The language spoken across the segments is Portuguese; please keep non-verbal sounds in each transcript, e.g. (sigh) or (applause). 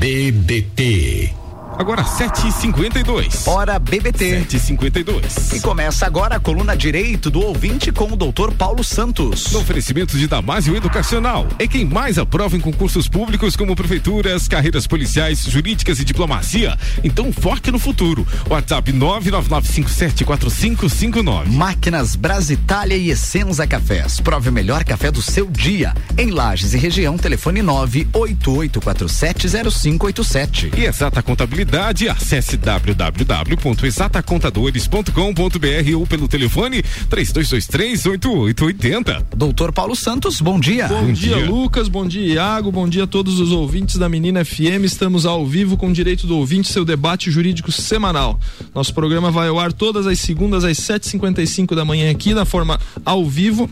BBT Agora 7h52. Hora BBT. 7h52. E começa agora a coluna Direito do Ouvinte com o doutor Paulo Santos. No oferecimento de Damásio Educacional. É quem mais aprova em concursos públicos como prefeituras, carreiras policiais, jurídicas e diplomacia. Então foque no futuro. WhatsApp 999574559. Máquinas Brasitália e Essenza Cafés. Prove o melhor café do seu dia. Em Lages e região, telefone 988470587. E exata contabilidade contabilidade, acesse www.exatacontadores.com.br ou pelo telefone 32238880. Doutor Paulo Santos, bom dia. Bom, bom dia, dia, Lucas, bom dia, Iago, bom dia a todos os ouvintes da Menina FM. Estamos ao vivo com o Direito do Ouvinte, seu debate jurídico semanal. Nosso programa vai ao ar todas as segundas às 7h55 da manhã aqui, na forma ao vivo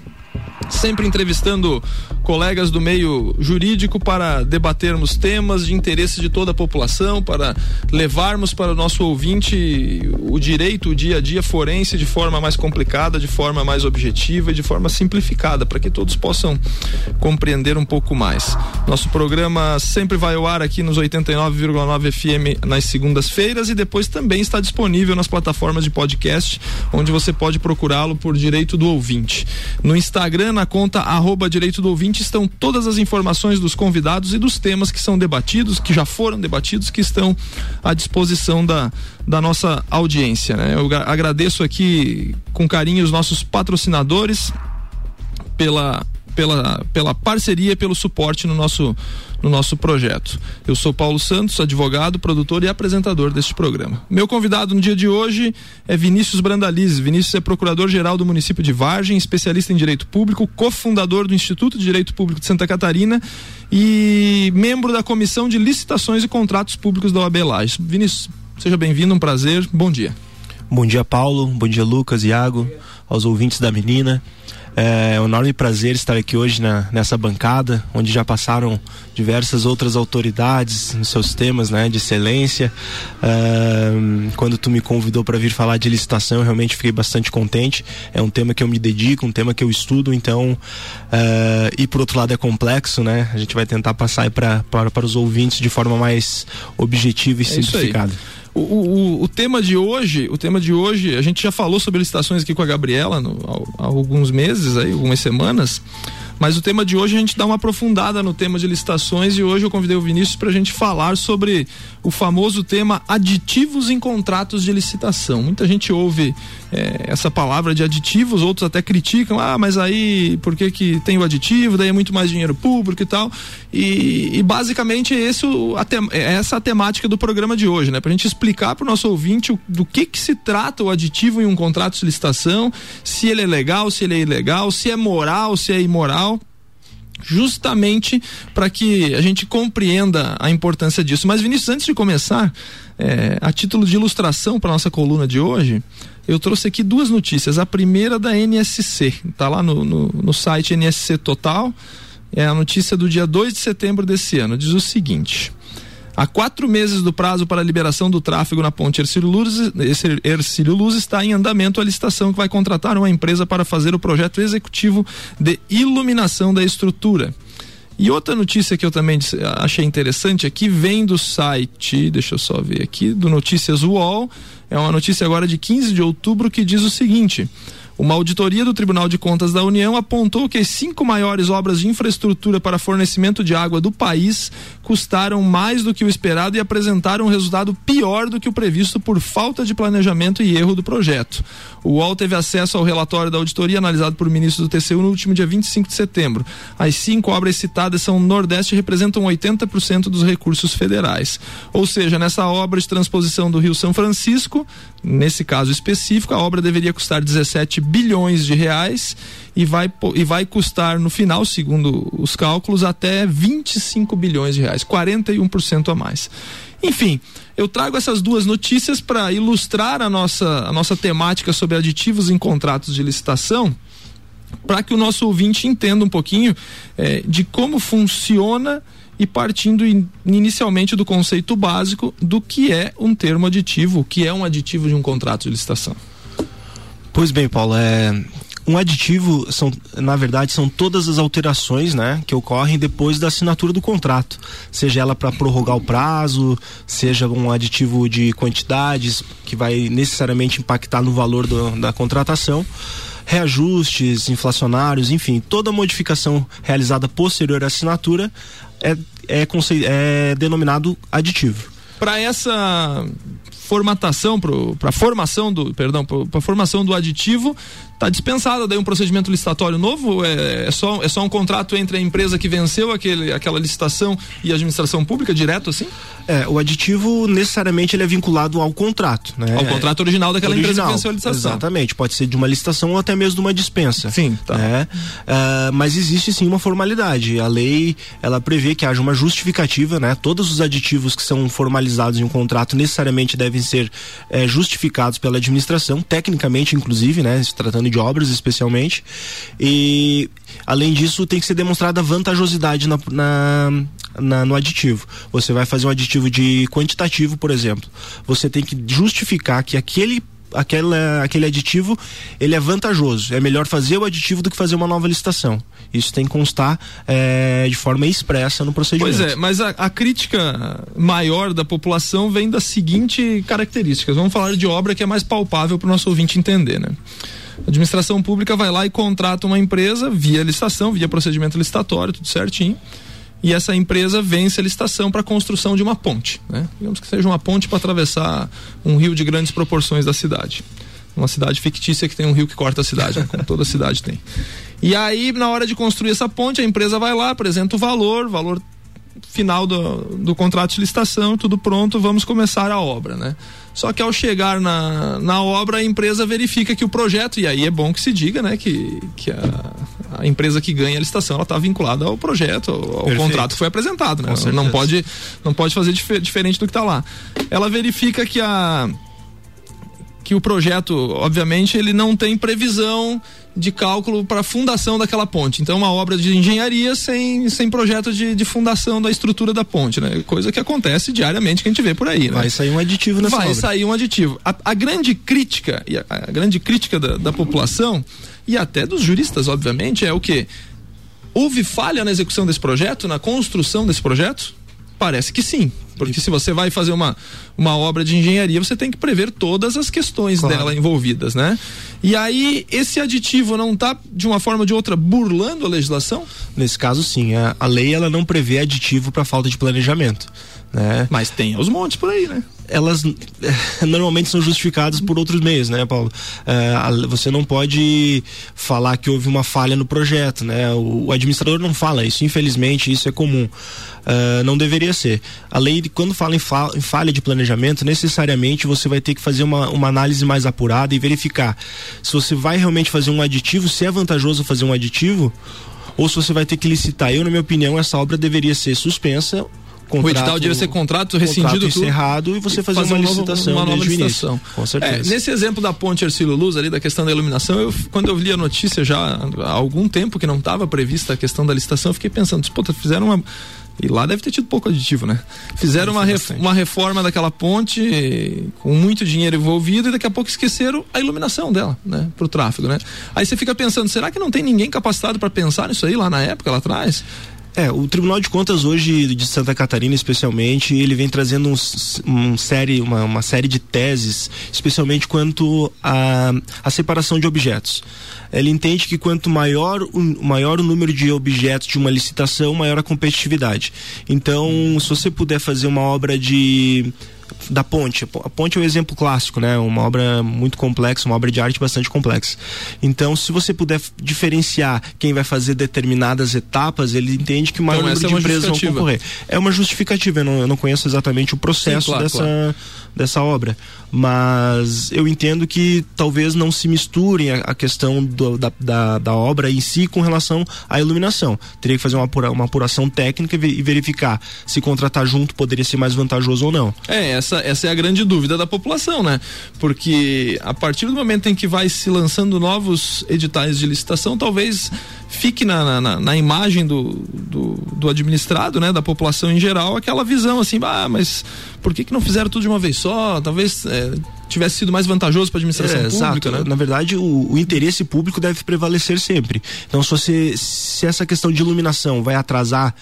sempre entrevistando colegas do meio jurídico para debatermos temas de interesse de toda a população, para levarmos para o nosso ouvinte o direito, o dia a dia forense de forma mais complicada, de forma mais objetiva e de forma simplificada, para que todos possam compreender um pouco mais. Nosso programa sempre vai ao ar aqui nos 89,9 FM nas segundas-feiras e depois também está disponível nas plataformas de podcast, onde você pode procurá-lo por Direito do Ouvinte. No Instagram, na conta arroba Direito do Ouvinte, estão todas as informações dos convidados e dos temas que são debatidos, que já foram debatidos, que estão à disposição da, da nossa audiência. Né? Eu agradeço aqui com carinho os nossos patrocinadores pela pela, pela parceria, pelo suporte no nosso, no nosso projeto. Eu sou Paulo Santos, advogado, produtor e apresentador deste programa. Meu convidado no dia de hoje é Vinícius Brandalize. Vinícius é procurador-geral do município de Vargem, especialista em direito público, cofundador do Instituto de Direito Público de Santa Catarina e membro da Comissão de Licitações e Contratos Públicos da OAB Lages. Vinícius, seja bem-vindo, um prazer. Bom dia. Bom dia, Paulo. Bom dia, Lucas, Iago, aos ouvintes da menina. É um enorme prazer estar aqui hoje na, nessa bancada, onde já passaram diversas outras autoridades nos seus temas né, de excelência. É, quando tu me convidou para vir falar de licitação, eu realmente fiquei bastante contente. É um tema que eu me dedico, um tema que eu estudo, então. É, e por outro lado é complexo, né? A gente vai tentar passar para para os ouvintes de forma mais objetiva e é simplificada. O, o, o, tema de hoje, o tema de hoje, a gente já falou sobre licitações aqui com a Gabriela no, há, há alguns meses, aí, algumas semanas. Mas o tema de hoje a gente dá uma aprofundada no tema de licitações e hoje eu convidei o Vinícius para a gente falar sobre o famoso tema aditivos em contratos de licitação. Muita gente ouve é, essa palavra de aditivos, outros até criticam, ah, mas aí por que, que tem o aditivo, daí é muito mais dinheiro público e tal. E, e basicamente é, esse, é essa a temática do programa de hoje, né? Para a gente explicar para o nosso ouvinte o, do que, que se trata o aditivo em um contrato de licitação, se ele é legal, se ele é ilegal, se é moral, se é imoral justamente para que a gente compreenda a importância disso. Mas Vinícius, antes de começar, é, a título de ilustração para nossa coluna de hoje, eu trouxe aqui duas notícias. A primeira da NSC, está lá no, no, no site NSC Total, é a notícia do dia 2 de setembro desse ano. Diz o seguinte: Há quatro meses do prazo para a liberação do tráfego na ponte Ercílio Luz, Ercílio Luz está em andamento a licitação que vai contratar uma empresa para fazer o projeto executivo de iluminação da estrutura. E outra notícia que eu também achei interessante aqui vem do site, deixa eu só ver aqui, do Notícias UOL. É uma notícia agora de 15 de outubro que diz o seguinte: uma auditoria do Tribunal de Contas da União apontou que as cinco maiores obras de infraestrutura para fornecimento de água do país custaram mais do que o esperado e apresentaram um resultado pior do que o previsto por falta de planejamento e erro do projeto. O UOL teve acesso ao relatório da auditoria analisado por ministro do TCU no último dia 25 de setembro. As cinco obras citadas são no Nordeste e representam 80% dos recursos federais. Ou seja, nessa obra de transposição do Rio São Francisco, nesse caso específico, a obra deveria custar 17 bilhões de reais e vai, e vai custar no final, segundo os cálculos, até 25 bilhões de reais, 41% a mais. Enfim, eu trago essas duas notícias para ilustrar a nossa, a nossa temática sobre aditivos em contratos de licitação, para que o nosso ouvinte entenda um pouquinho eh, de como funciona e partindo in, inicialmente do conceito básico do que é um termo aditivo, o que é um aditivo de um contrato de licitação. Pois bem, Paulo, é, Um aditivo são, na verdade, são todas as alterações, né, que ocorrem depois da assinatura do contrato, seja ela para prorrogar o prazo, seja um aditivo de quantidades que vai necessariamente impactar no valor do, da contratação reajustes inflacionários, enfim, toda modificação realizada posterior à assinatura é, é, é denominado aditivo. Para essa formatação, para formação do, perdão, para formação do aditivo, Está dispensado daí um procedimento licitatório novo? É, é, só, é só um contrato entre a empresa que venceu aquele, aquela licitação e a administração pública, direto assim? É, o aditivo necessariamente ele é vinculado ao contrato, né? Ao contrato original daquela original, empresa que venceu a licitação. Exatamente, pode ser de uma licitação ou até mesmo de uma dispensa. Sim, tá. Né? Uh, mas existe sim uma formalidade. A lei, ela prevê que haja uma justificativa, né? Todos os aditivos que são formalizados em um contrato necessariamente devem ser eh, justificados pela administração, tecnicamente inclusive, né? Se tratando de obras especialmente. E além disso, tem que ser demonstrada vantajosidade na, na, na, no aditivo. Você vai fazer um aditivo de quantitativo, por exemplo. Você tem que justificar que aquele aquela, aquele aditivo ele é vantajoso. É melhor fazer o aditivo do que fazer uma nova licitação. Isso tem que constar é, de forma expressa no procedimento. Pois é, mas a, a, crítica maior da população vem das seguintes características. Vamos falar de obra que é mais palpável para o nosso ouvinte entender, né? A administração pública vai lá e contrata uma empresa via licitação, via procedimento licitatório, tudo certinho. E essa empresa vence a licitação para a construção de uma ponte. Né? Digamos que seja uma ponte para atravessar um rio de grandes proporções da cidade. Uma cidade fictícia que tem um rio que corta a cidade, né? como toda cidade tem. E aí, na hora de construir essa ponte, a empresa vai lá, apresenta o valor, valor final do, do contrato de licitação, tudo pronto, vamos começar a obra, né? Só que ao chegar na, na obra, a empresa verifica que o projeto, e aí é bom que se diga, né, que, que a, a empresa que ganha a licitação, ela está vinculada ao projeto, ao, contrato que foi apresentado, né? Não pode, não pode fazer dif diferente do que está lá. Ela verifica que a que o projeto, obviamente, ele não tem previsão de cálculo para a fundação daquela ponte. Então, é uma obra de engenharia sem, sem projeto de, de fundação da estrutura da ponte, né? Coisa que acontece diariamente que a gente vê por aí, né? Vai sair um aditivo nessa Vai obra. sair um aditivo. A, a grande crítica, e a, a grande crítica da, da população e até dos juristas, obviamente, é o que? Houve falha na execução desse projeto, na construção desse projeto? Parece que sim. Porque se você vai fazer uma, uma obra de engenharia, você tem que prever todas as questões claro. dela envolvidas, né? E aí, esse aditivo não está, de uma forma ou de outra, burlando a legislação? Nesse caso, sim. A, a lei ela não prevê aditivo para falta de planejamento. Né? Mas tem aos montes por aí, né? elas (laughs) normalmente são justificadas por outros meios, né, Paulo? É, você não pode falar que houve uma falha no projeto, né? O, o administrador não fala isso, infelizmente isso é comum. Uh, não deveria ser. A lei, quando fala em, fa em, falha de planejamento, necessariamente você vai ter que fazer uma, uma análise mais apurada e verificar se você vai realmente fazer um aditivo, se é vantajoso fazer um aditivo, ou se você vai ter que licitar. Eu, na minha opinião, essa obra deveria ser suspensa Contrato, o edital devia ser contrato rescindido contrato encerrado e você fazer, fazer uma, licitação uma nova licitação. Com certeza. É, nesse exemplo da ponte Ercílio Luz ali da questão da iluminação, eu, quando eu li a notícia já há algum tempo que não estava prevista a questão da licitação, eu fiquei pensando, pô, fizeram uma e lá deve ter tido pouco aditivo, né? Fizeram uma, ref, uma reforma daquela ponte com muito dinheiro envolvido e daqui a pouco esqueceram a iluminação dela, né? Pro tráfego, né? Aí você fica pensando, será que não tem ninguém capacitado para pensar nisso aí lá na época, lá atrás? É, o Tribunal de Contas hoje de Santa Catarina, especialmente, ele vem trazendo um, um série, uma, uma, série de teses, especialmente quanto à a, separação de objetos. Ele entende que quanto maior o, maior o número de objetos de uma licitação, maior a competitividade. Então, se você puder fazer uma obra de da ponte. A ponte é um exemplo clássico, né? Uma obra muito complexa, uma obra de arte bastante complexa. Então, se você puder diferenciar quem vai fazer determinadas etapas, ele entende que o maior então, número é de empresas vão concorrer. É uma justificativa, eu não, eu não conheço exatamente o processo Sim, claro, dessa, claro. Dessa obra. Mas eu entendo que talvez não se misturem a, a questão do, da, da, da, obra em si com relação à iluminação. Teria que fazer uma, apura, uma apuração técnica e verificar se contratar junto poderia ser mais vantajoso ou não. É, essa, essa é a grande dúvida da população, né? Porque a partir do momento em que vai se lançando novos editais de licitação, talvez fique na, na, na imagem do, do, do, administrado, né, da população em geral, aquela visão assim, ah, mas por que, que não fizeram tudo de uma vez só? Talvez é, tivesse sido mais vantajoso para a administração é, pública, exato. né? Na verdade, o, o, interesse público deve prevalecer sempre. Então, se, você, se essa questão de iluminação vai atrasar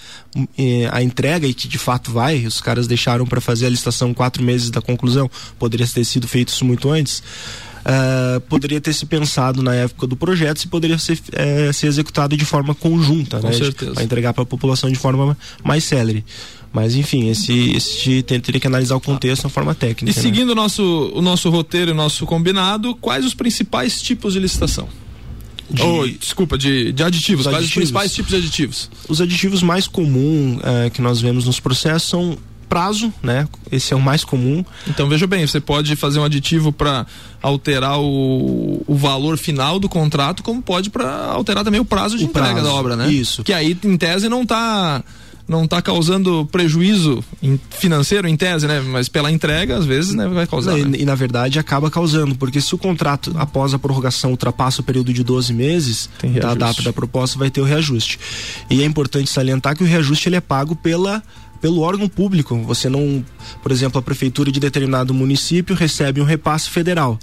eh, a entrega e que de fato vai, os caras deixaram para fazer a licitação quatro meses da conclusão, poderia ter sido feito isso muito antes. Uh, poderia ter se pensado na época do projeto se poderia ser, uh, ser executado de forma conjunta, Com né? certeza. Para entregar para a população de forma mais célere. Mas enfim, esse, esse teria que analisar o contexto de forma técnica. E né? seguindo o nosso, o nosso roteiro e o nosso combinado, quais os principais tipos de licitação? De... Oh, desculpa, de, de aditivos. Os Quais aditivos. os principais tipos de aditivos? Os aditivos mais comuns uh, que nós vemos nos processos são prazo, né? Esse é o mais comum. Então veja bem, você pode fazer um aditivo para alterar o, o valor final do contrato, como pode para alterar também o prazo de o entrega prazo, da obra, né? Isso. Que aí em tese não está não está causando prejuízo financeiro em tese, né? Mas pela entrega, às vezes, né, vai causar. E, né? e, na verdade acaba causando, porque se o contrato, após a prorrogação, ultrapassa o período de 12 meses da data da proposta, vai ter o reajuste. E é importante salientar que o reajuste ele é pago pela pelo órgão público. Você não, por exemplo, a prefeitura de determinado município recebe um repasse federal.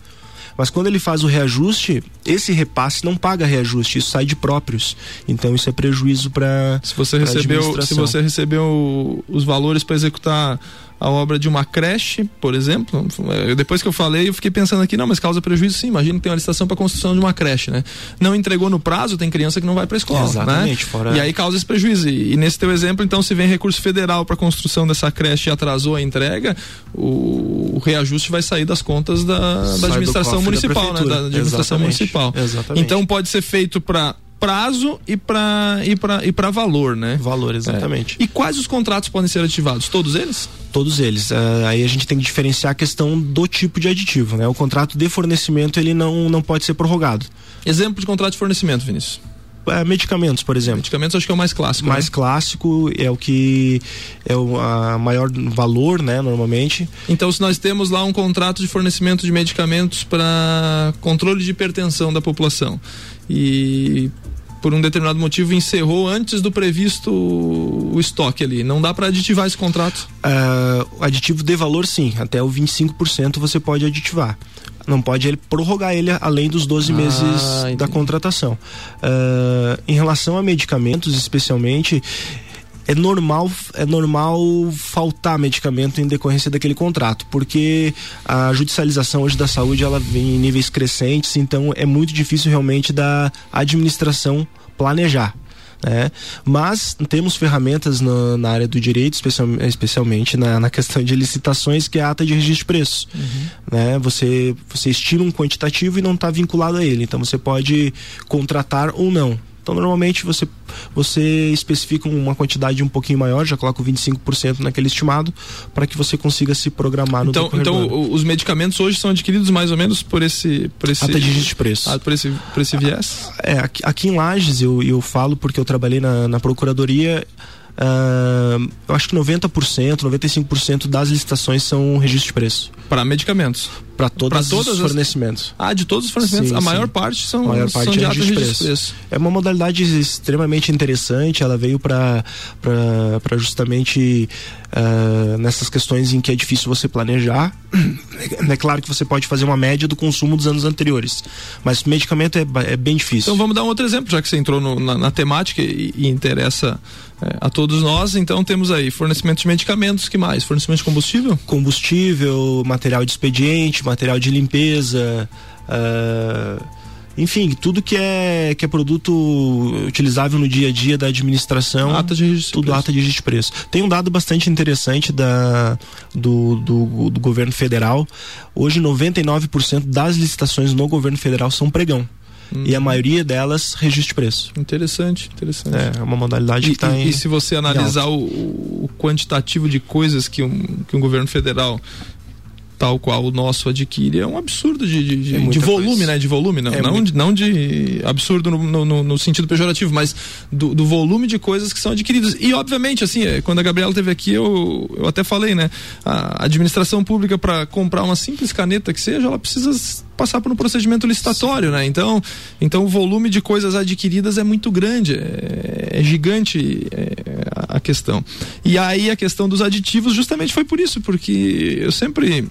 Mas quando ele faz o reajuste, esse repasse não paga reajuste, isso sai de próprios. Então isso é prejuízo para se você recebeu se você recebeu os valores para executar a obra de uma creche, por exemplo. Eu, depois que eu falei, eu fiquei pensando aqui, não, mas causa prejuízo sim. Imagina que tem uma licitação para construção de uma creche, né? Não entregou no prazo, tem criança que não vai para escola, né? Exatamente, né? Fora... E aí causa esse prejuízo. E, e nesse teu exemplo, então, se vem recurso federal para construção dessa creche e atrasou a entrega, o, o reajuste vai sair das contas da, da administração municipal, da né? Da administração Exatamente. municipal. Exatamente. Então pode ser feito para prazo e para e para e para valor, né? Valor, exatamente. É. E quais os contratos podem ser ativados? Todos eles? Todos eles. Uh, aí a gente tem que diferenciar a questão do tipo de aditivo, né? O contrato de fornecimento ele não não pode ser prorrogado. Exemplo de contrato de fornecimento, Vinícius. É, medicamentos, por exemplo. Medicamentos acho que é o mais clássico. Mais né? clássico é o que é o a maior valor, né, normalmente. Então, se nós temos lá um contrato de fornecimento de medicamentos para controle de hipertensão da população e por um determinado motivo encerrou antes do previsto o estoque ali. Não dá para aditivar esse contrato? Uh, aditivo de valor, sim. Até o 25% você pode aditivar. Não pode ele prorrogar ele além dos 12 ah, meses entendi. da contratação. Uh, em relação a medicamentos, especialmente, é normal é normal faltar medicamento em decorrência daquele contrato, porque a judicialização hoje da saúde ela vem em níveis crescentes, então é muito difícil realmente da administração planejar. né? mas temos ferramentas na, na, área do direito, especial, especialmente na, na, questão de licitações, que é a ata de registro de preços. Uhum. Né? Você, você estima um quantitativo e não está vinculado a ele, então você pode contratar ou não. Então, normalmente você, você especifica uma quantidade um pouquinho maior, já coloca o 25% naquele estimado, para que você consiga se programar no Então, então os medicamentos hoje são adquiridos mais ou menos por esse. Por esse de preço. Ah, por, esse, por esse viés? É, aqui, aqui em Lages, eu, eu falo porque eu trabalhei na, na procuradoria. Uh, eu acho que 90%, 95% das licitações são registro de preço. Para medicamentos? Para todos os fornecimentos. As... Ah, de todos os fornecimentos? Sim, a sim. maior parte são, maior parte são de é alta registro de preço. preço. É uma modalidade extremamente interessante, ela veio para justamente uh, nessas questões em que é difícil você planejar. (clears throat) É claro que você pode fazer uma média do consumo dos anos anteriores, mas medicamento é, é bem difícil. Então vamos dar um outro exemplo, já que você entrou no, na, na, temática e, e interessa é, a todos nós. Então temos aí fornecimento de medicamentos, que mais? Fornecimento de combustível? Combustível, material de expediente, material de limpeza. Uh, enfim, tudo que é, que é produto utilizável no dia a dia da administração, ata de registro tudo ata de registro de preço. Tem um dado bastante interessante da, do, do, do governo federal. Hoje, 99% das licitações no governo federal são pregão. Hum. E a maioria delas registro de preço. Interessante, interessante. É, é uma modalidade e, que está em. E se você analisar o, o, quantitativo de coisas que um, que um governo federal tal qual o nosso adquire é um absurdo de, de, de, É de volume, coisa. né? De volume, não, É não, muito. de, não de absurdo no, no- no sentido pejorativo, mas do, do volume de coisas que são adquiridas. E, obviamente, assim, é, quando a Gabriela esteve aqui, eu, eu até falei, né? A administração pública, para comprar uma simples caneta que seja, ela precisa passar por um procedimento licitatório, né? Então, então o volume de coisas adquiridas é muito grande, é, é gigante é, a questão. E aí a questão dos aditivos justamente foi por isso, porque eu sempre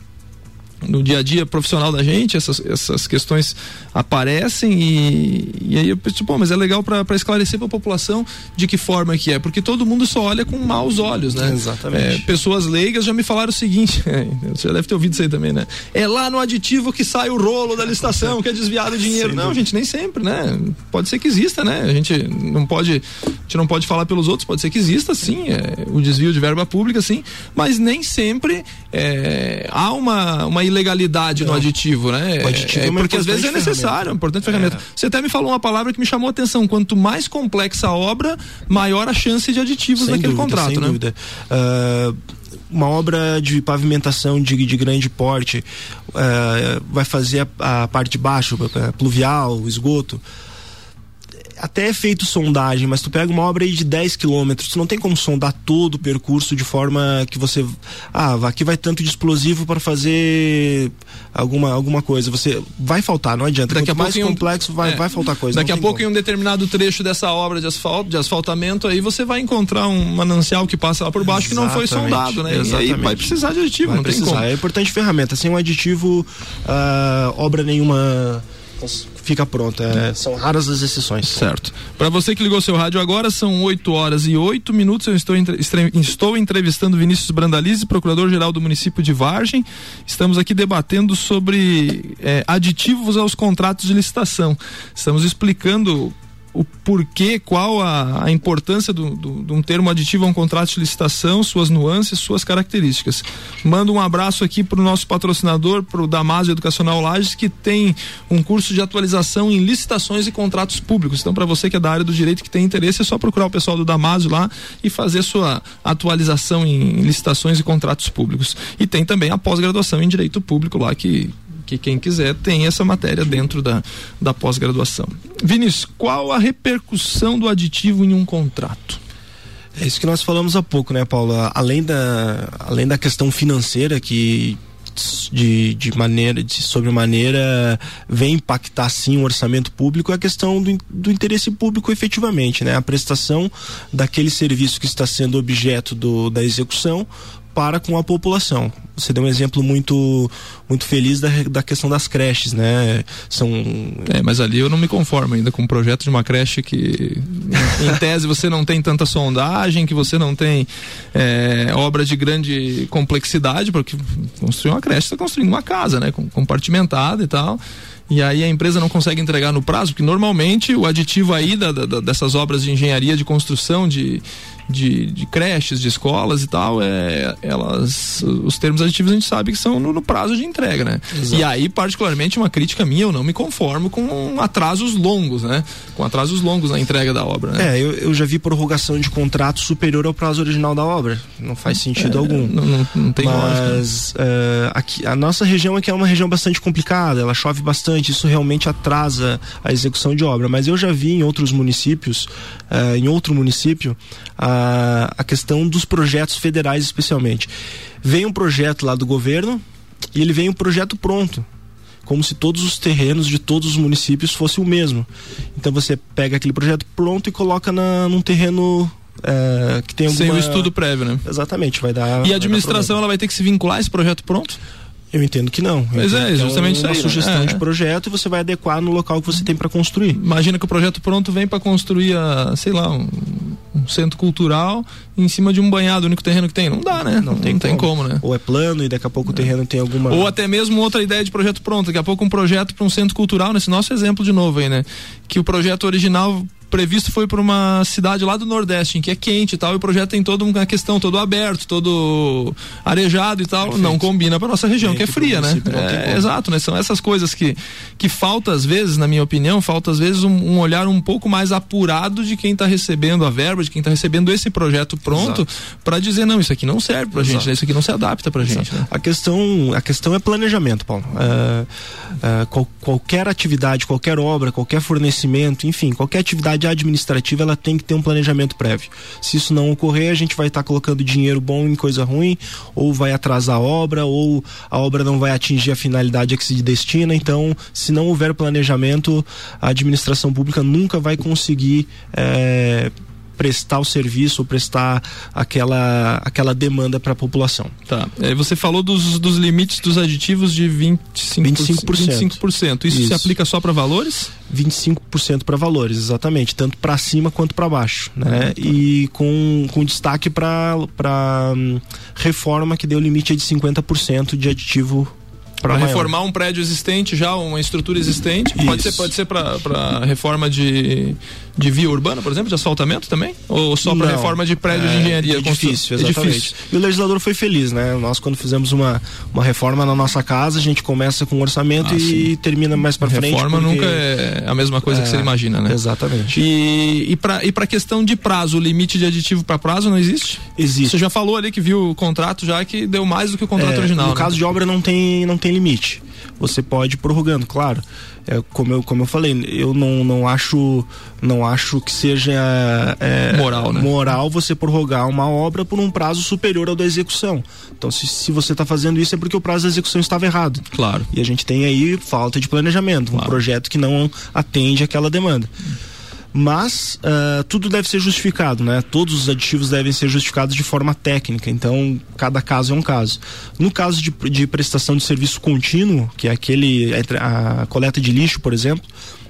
no dia a dia profissional da gente, essas, essas questões aparecem e, e aí eu penso, pô, mas é legal para esclarecer para a população de que forma que é, porque todo mundo só olha com maus olhos, né? Exatamente. É, pessoas leigas já me falaram o seguinte, (laughs) você já deve ter ouvido isso aí também, né? É lá no aditivo que sai o rolo da licitação, que é desviado o dinheiro. Sem não, dúvida. gente, nem sempre, né? Pode ser que exista, né? A gente não pode, a gente não pode falar pelos outros, pode ser que exista sim, é, o desvio de verba pública, sim, mas nem sempre é, há uma, uma ilegalidade no aditivo, né? O aditivo é uma porque às vezes é necessário, é importante ferramenta. Você até me falou uma palavra que me chamou a atenção. Quanto mais complexa a obra, maior a chance de aditivos Sem naquele dúvida, contrato, sem né? dúvida. Ah, uma obra de pavimentação de, de grande porte ah, vai fazer a, a parte de baixo, a pluvial, esgoto. Até é feito sondagem, mas tu pega uma obra aí de 10 quilômetros, tu não tem como sondar todo o percurso de forma que você. Ah, aqui vai tanto de explosivo para fazer alguma, alguma coisa. Você vai faltar, não adianta. Daqui Quanto a pouco mais um- complexo vai, é. vai faltar coisa. Daqui a tem pouco, como. em um determinado trecho dessa obra de asfalto, de asfaltamento, aí você vai encontrar um manancial que passa lá por baixo que não foi Exatamente, sondado, né? E aí exatamente. vai precisar de aditivo, Vai não tem precisar. como. É importante ferramenta. Sem um aditivo, ah, obra nenhuma fica pronta. É, são raras as exceções. Certo. Para você que ligou seu rádio agora, são 8 horas e 8 minutos. Eu estou, entre- estou entrevistando Vinícius Brandalize, procurador-geral do município de Vargem. Estamos aqui debatendo sobre eh, aditivos aos contratos de licitação. Estamos explicando o porquê, qual a, a importância do- do- de um termo aditivo a um contrato de licitação, suas nuances, suas características. Mando um abraço aqui para o nosso patrocinador, para o Damásio Educacional Lages, que tem um curso de atualização em licitações e contratos públicos. Então, para você que é da área do direito que tem interesse, é só procurar o pessoal do Damásio lá e fazer sua atualização em licitações e contratos públicos. E tem também a pós-graduação em direito público lá que que quem quiser tem essa matéria dentro da, da pós-graduação. Vinícius, qual a repercussão do aditivo em um contrato? É isso que nós falamos há pouco, né, Paula? Além da, além da questão financeira que de, de maneira de sobremaneira vem impactar sim o orçamento público é a questão do, do interesse público efetivamente né a prestação daquele serviço que está sendo objeto do, da execução para com a população você deu um exemplo muito muito feliz da, da questão das creches né são É, mas ali eu não me conformo ainda com um projeto de uma creche que, em, tese, você não tem tanta sondagem, que você não tem é, obra de grande complexidade, porque construir uma creche, está construindo uma casa, né? com- Compartimentada e tal. E aí a empresa não consegue entregar no prazo, porque normalmente o aditivo aí da- da- dessas obras de engenharia, de construção de, de, de creches, de escolas e tal, é, elas, os termos aditivos a gente sabe que são no, no prazo de entrega, né? Exato. E aí, particularmente, uma crítica minha, eu não me conformo com atrasos longos, né? Com atrasos longos na entrega da obra, né? é eu, eu já vi prorrogação de contrato superior ao prazo original da obra não faz sentido algum Não, não, não tem lógica. mas eh, aqui, a nossa região aqui é uma região bastante complicada, ela chove bastante, isso realmente atrasa a execução de obra. Mas eu já vi em outros municípios, eh, em outro município, a, a questão dos projetos federais especialmente. Vem um projeto lá do governo e ele vem um projeto pronto. Como se todos os terrenos de todos os municípios fossem o mesmo. Então você pega aquele projeto pronto e coloca na, num terreno eh, que tem alguma... Sem o estudo prévio, né? Exatamente, vai dar. E a administração ela vai ter que se vincular a esse projeto pronto? Eu entendo que não. Entendo é, que justamente isso uma aí, né? sugestão É. de projeto e você vai adequar no local que você tem para construir. Imagina que o projeto pronto vem para construir, a, sei lá, um, um centro cultural em cima de um banhado, o único terreno que tem. Não dá, né? Não, tem, como. né? Ou é plano e daqui a pouco o terreno tem alguma. Ou até mesmo outra ideia de projeto pronto. Daqui a pouco um projeto para um centro cultural, nesse nosso exemplo de novo aí, né? Que o projeto original previsto foi para uma cidade lá do Nordeste, em que é quente e tal, e o projeto tem toda uma questão, todo aberto, todo arejado e tal, Perfeito. não combina para nossa região, que é fria, né? É, exato, né? São essas coisas que, que falta às vezes, na minha opinião, falta às vezes um, um olhar um pouco mais apurado de quem está recebendo a verba, de quem está recebendo esse projeto pronto, para dizer, não, isso aqui não serve pra Exato. gente, né? isso aqui não se adapta pra Exato. gente. Né? A, questão, a questão é planejamento, Paulo. Uh, uh, qual, qualquer atividade, qualquer obra, qualquer fornecimento, enfim, qualquer atividade administrativa, ela tem que ter um planejamento prévio. Se isso não ocorrer, a gente vai estar tá colocando dinheiro bom em coisa ruim, ou vai atrasar a obra, ou a obra não vai atingir a finalidade a que se destina. Então, se não houver planejamento, a administração pública nunca vai conseguir. Eh, prestar o serviço ou prestar aquela, aquela demanda para a população. Tá. É, você falou dos, dos limites dos aditivos de 25%. 25%. 25%. Isso, Isso. se aplica só para valores? 25% para valores, exatamente, tanto para cima quanto para baixo, né? Ah, tá. E com, com destaque para hum, reforma que deu limite de 50% de aditivo para reformar um prédio existente já, uma estrutura existente. Isso. Pode ser, pode ser para reforma de, de via urbana, por exemplo, de asfaltamento também? Ou só para reforma de prédio é, de engenharia? Edifício, exatamente. Edifício. E o legislador foi feliz, né? Nós quando fizemos uma, uma reforma na nossa casa, a gente começa com um orçamento ah, e sim. termina mais para frente. Reforma porque... nunca é a mesma coisa é, que você imagina, né? Exatamente. E, e para e para questão de prazo, o limite de aditivo para prazo não existe? Existe. Você já falou ali que viu o contrato já que deu mais do que o contrato é, original. No né? caso de obra não tem não tem limite. Você pode ir prorrogando, claro. É, como, eu, como eu falei, eu não, não acho não acho que seja é, moral, né? moral você prorrogar uma obra por um prazo superior ao da execução. Então, se, se você está fazendo isso é porque o prazo da execução estava errado. Claro. E a gente tem aí falta de planejamento, claro. um projeto que não atende aquela demanda. Hum mas uh, tudo deve ser justificado, né? Todos os aditivos devem ser justificados de forma técnica, então cada caso é um caso. No caso de, de prestação de serviço contínuo, que é aquele a coleta de lixo, por exemplo,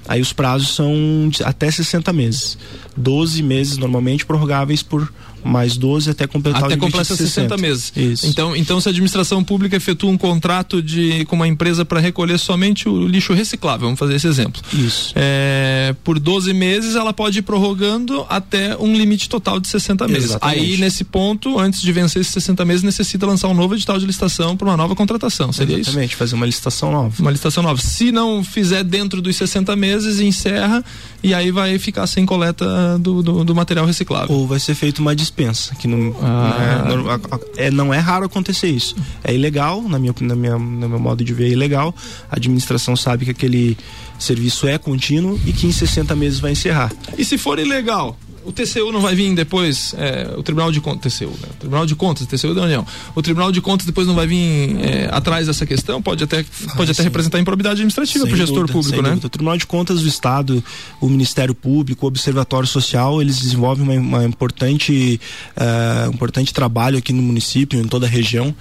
aí os prazos são até 60 meses. 12 meses normalmente prorrogáveis por mais 12 até completar até o completa 60. 60 meses. Isso. Então, então se a administração pública efetua um contrato de com uma empresa para recolher somente o lixo reciclável, vamos fazer esse exemplo. Isso. É, por 12 meses ela pode ir prorrogando até um limite total de 60 meses. Exatamente. Aí nesse ponto, antes de vencer esses 60 meses, necessita lançar um novo edital de licitação para uma nova contratação. Seria Exatamente, isso? Exatamente, fazer uma licitação nova. Uma licitação nova. Se não fizer dentro dos 60 meses, encerra e aí vai ficar sem coleta do, do, do material reciclável. Ou vai ser feita uma dispensa, que não, ah. é, é, não é raro acontecer isso. É ilegal, na minha, na minha, no meu modo de ver, é ilegal. A administração sabe que aquele serviço é contínuo e que em 60 meses vai encerrar. E se for ilegal? O TCU não vai vir depois, é, o Tribunal de Contas, TCU, né? O Tribunal de Contas, TCU da União. O Tribunal de Contas depois não vai vir é, atrás dessa questão, pode até, pode ah, até representar improbidade administrativa para o gestor dúvida, público, né? Dúvida. O Tribunal de Contas do Estado, o Ministério Público, o Observatório Social, eles desenvolvem uma, uma importante, uh, um importante trabalho aqui no município, em toda a região.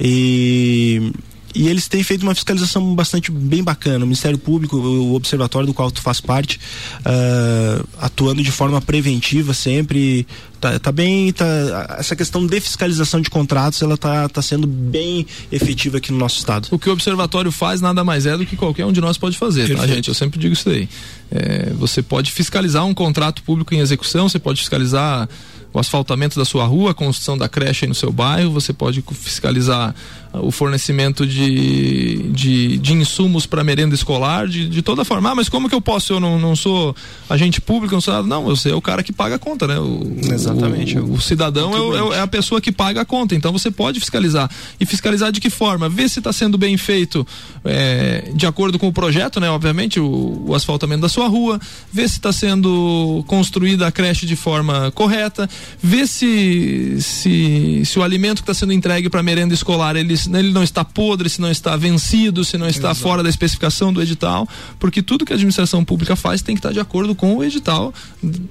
E e eles têm feito uma fiscalização bastante bem bacana. O Ministério Público, o observatório do qual tu faz parte, uh, atuando de forma preventiva sempre. Tá, tá, bem. Tá, essa questão de fiscalização de contratos, ela tá, tá sendo bem efetiva aqui no nosso estado. O que o observatório faz nada mais é do que qualquer um de nós pode fazer, tá, Perfeito. tá, gente? Eu sempre digo isso aí. É, você pode fiscalizar um contrato público em execução, você pode fiscalizar o asfaltamento da sua rua, a construção da creche no seu bairro, você pode fiscalizar o fornecimento de, de, de insumos para merenda escolar, de, de toda forma. Ah, mas como que eu posso? Eu não, não sou agente público, não sou nada. Não, você é o cara que paga a conta, né? O, Exatamente. O, o cidadão é, é, a pessoa que paga a conta. Então você pode fiscalizar. E fiscalizar de que forma? Ver se está sendo bem feito é, de acordo com o projeto, né? Obviamente, o, o asfaltamento da sua rua, ver se está sendo construída a creche de forma correta, ver se, se, se o alimento que está sendo entregue para merenda escolar ele se ele não está podre, se não está vencido, se não está Exato. fora da especificação do edital, porque tudo que a administração pública faz tem que estar de acordo com o edital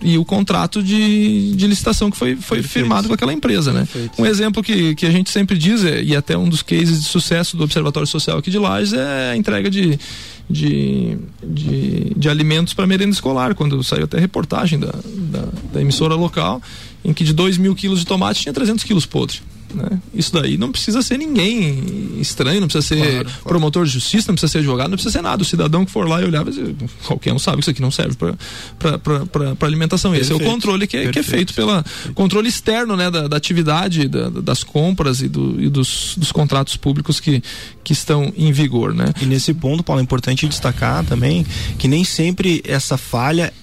e o contrato de, de licitação que foi, foi firmado com aquela empresa, né? Um exemplo que, que a gente sempre diz, é, e até um dos cases de sucesso do Observatório Social aqui de Lages, é a entrega de, de, de, de alimentos para merenda escolar, quando saiu até reportagem da, da, da emissora local, em que de 2 mil quilos de tomate tinha 300 quilos podres Né? Isso daí não precisa ser ninguém estranho, não precisa ser claro, claro. promotor de justiça, não precisa ser advogado, não precisa ser nada. O cidadão que for lá e olhar, qualquer um sabe que isso aqui não serve para alimentação. Perfeito. Esse é o controle que é, que é feito pelo controle externo né, da, da atividade, da, das compras e, do, e dos, dos, contratos públicos que, que estão em vigor. Né? E nesse ponto, Paulo, é importante destacar também que nem sempre essa falha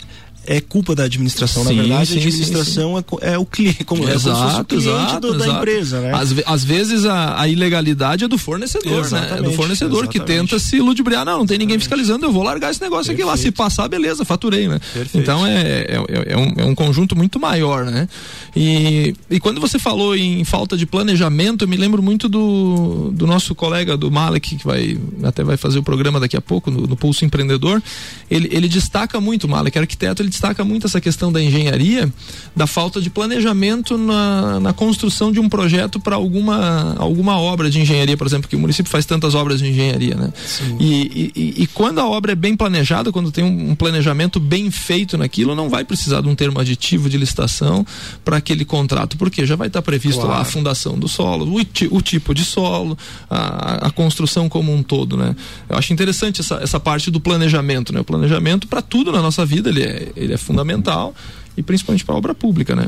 é culpa da administração. Sim, Na verdade, sim, a administração sim, é, é, o cliente, como, exato, é como exato, do, exato. da empresa, né? Às, às vezes a, a, ilegalidade é do fornecedor, exatamente, né? É do fornecedor exatamente. que tenta se ludibriar. Não, não tem ninguém fiscalizando, eu vou largar esse negócio Perfeito. aqui lá. Se passar, beleza, faturei, né? Perfeito. Então é, é, é, um, é um conjunto muito maior, né? E, e quando você falou em falta de planejamento, eu me lembro muito do, do nosso colega do Malek, que vai até vai fazer o programa daqui a pouco, no, no Pulso Empreendedor. Ele, ele destaca muito, o Malek, arquiteto, ele destaca muito essa questão da engenharia, da falta de planejamento na, na construção de um projeto para alguma, alguma obra de engenharia, por exemplo, que o município faz tantas obras de engenharia, né? E, e, e, quando a obra é bem planejada, quando tem um, um, planejamento bem feito naquilo, não vai precisar de um termo aditivo de licitação para aquele contrato, porque já vai estar tá previsto claro. lá a fundação do solo, o, o tipo de solo, a, a, construção como um todo, né? Eu acho interessante essa, essa parte do planejamento, né? O planejamento para tudo na nossa vida, ele é, ele é fundamental e principalmente para obra pública, né?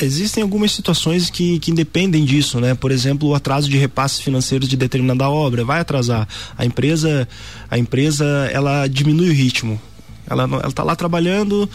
Existem algumas situações que, que independem disso, né? Por exemplo, o atraso de repasses financeiros de determinada obra vai atrasar. A empresa, a empresa, ela diminui o ritmo. Ela, ela tá lá trabalhando,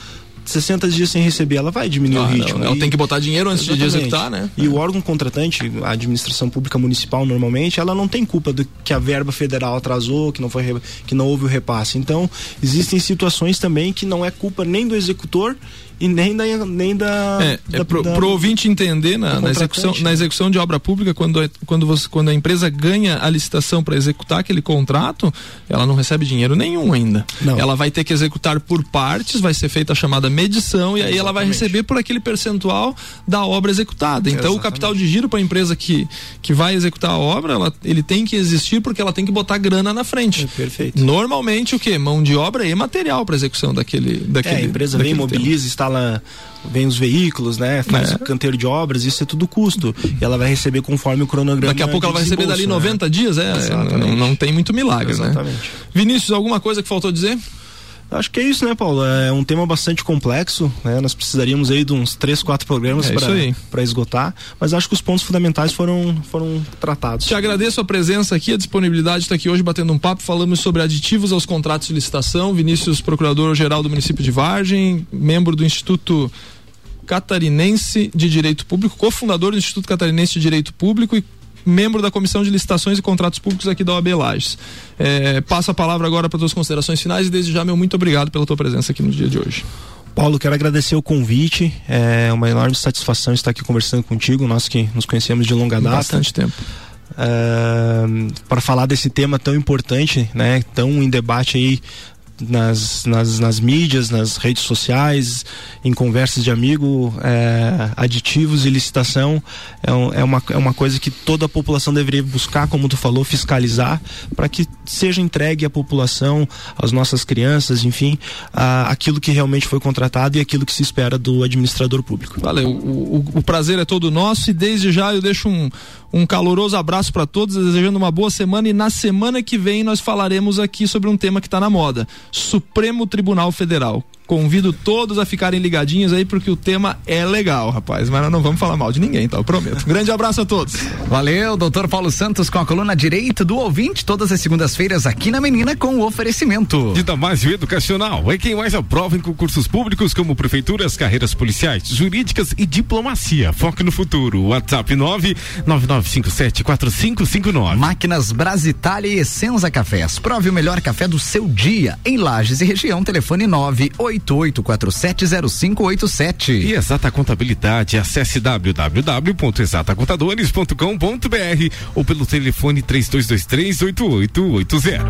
60 dias sem receber, ela vai diminuir ah, o ritmo. Ela e... tem que botar dinheiro antes Exatamente. de executar, né? E é. o órgão contratante, a administração pública municipal normalmente, ela não tem culpa do que a verba federal atrasou, que não foi que não houve o repasse. Então, existem situações também que não é culpa nem do executor e nem da. Nem da, é, da, é pro, da, pro ouvinte entender, na, na, execução, na execução de obra pública, quando, quando, você, quando a empresa ganha a licitação para executar aquele contrato, ela não recebe dinheiro nenhum ainda. Não. Ela vai ter que executar por partes, vai ser feita a chamada medição, e aí Exatamente. ela vai receber por aquele percentual da obra executada. Então, Exatamente. o capital de giro para a empresa que, que vai executar a obra, ela, ele tem que existir porque ela tem que botar grana na frente. É, perfeito. Normalmente, o que? Mão de obra e material para execução daquele, daquele. É, a empresa vem, mobiliza, está instala vem os veículos, né? Faz é. canteiro de obras, isso é tudo custo. E ela vai receber conforme o cronograma. Daqui a pouco ela vai receber dali 90 né? dias, é. Não, não, tem muito milagre, né? Exatamente. né? Vinícius, alguma coisa que faltou dizer? Acho que é isso, né, Paulo? É um tema bastante complexo, né? Nós precisaríamos aí de uns três, quatro programas é para esgotar, mas acho que os pontos fundamentais foram, foram tratados. Te agradeço a presença aqui, a disponibilidade de estar aqui hoje batendo um papo. Falamos sobre aditivos aos contratos de licitação. Vinícius, procurador-geral do município de Vargem, membro do Instituto Catarinense de Direito Público, cofundador do Instituto Catarinense de Direito Público e membro da Comissão de Licitações e Contratos Públicos aqui da OAB Lages. É, passo a palavra agora para tuas considerações finais e desde já meu muito obrigado pela tua presença aqui no dia de hoje. Paulo, quero agradecer o convite. É uma enorme satisfação estar aqui conversando contigo, nós que nos conhecemos de longa data. Bastante tempo. É, para falar desse tema tão importante, né, tão em debate aí nas, nas, nas mídias, nas redes sociais, em conversas de amigo, é, aditivos e licitação é, é, uma, é uma coisa que toda a população deveria buscar, como tu falou, fiscalizar, para que seja entregue à população, às nossas crianças, enfim, a, aquilo que realmente foi contratado e aquilo que se espera do administrador público. Valeu, o, o, o prazer é todo nosso e desde já eu deixo um, um caloroso abraço para todos, desejando uma boa semana e na semana que vem nós falaremos aqui sobre um tema que está na moda: Supremo Tribunal Federal. Convido todos a ficarem ligadinhos aí porque o tema é legal, rapaz. Mas nós não vamos falar mal de ninguém, tá? Eu prometo. Um grande abraço a todos. Valeu, doutor Paulo Santos com a coluna Direito do Ouvinte, todas as segundas-feiras aqui na Menina com o oferecimento. De Damásio Educacional é quem mais aprova em concursos públicos como prefeituras, carreiras policiais, jurídicas e diplomacia. Foque no futuro. WhatsApp 999574559. Máquinas Brasitália e Essenza Cafés. Prove o melhor café do seu dia. Em Lages e região, telefone 98 88470587. E Exata Contabilidade, acesse www.exatacontadores.com.br ou pelo telefone 3223 8880.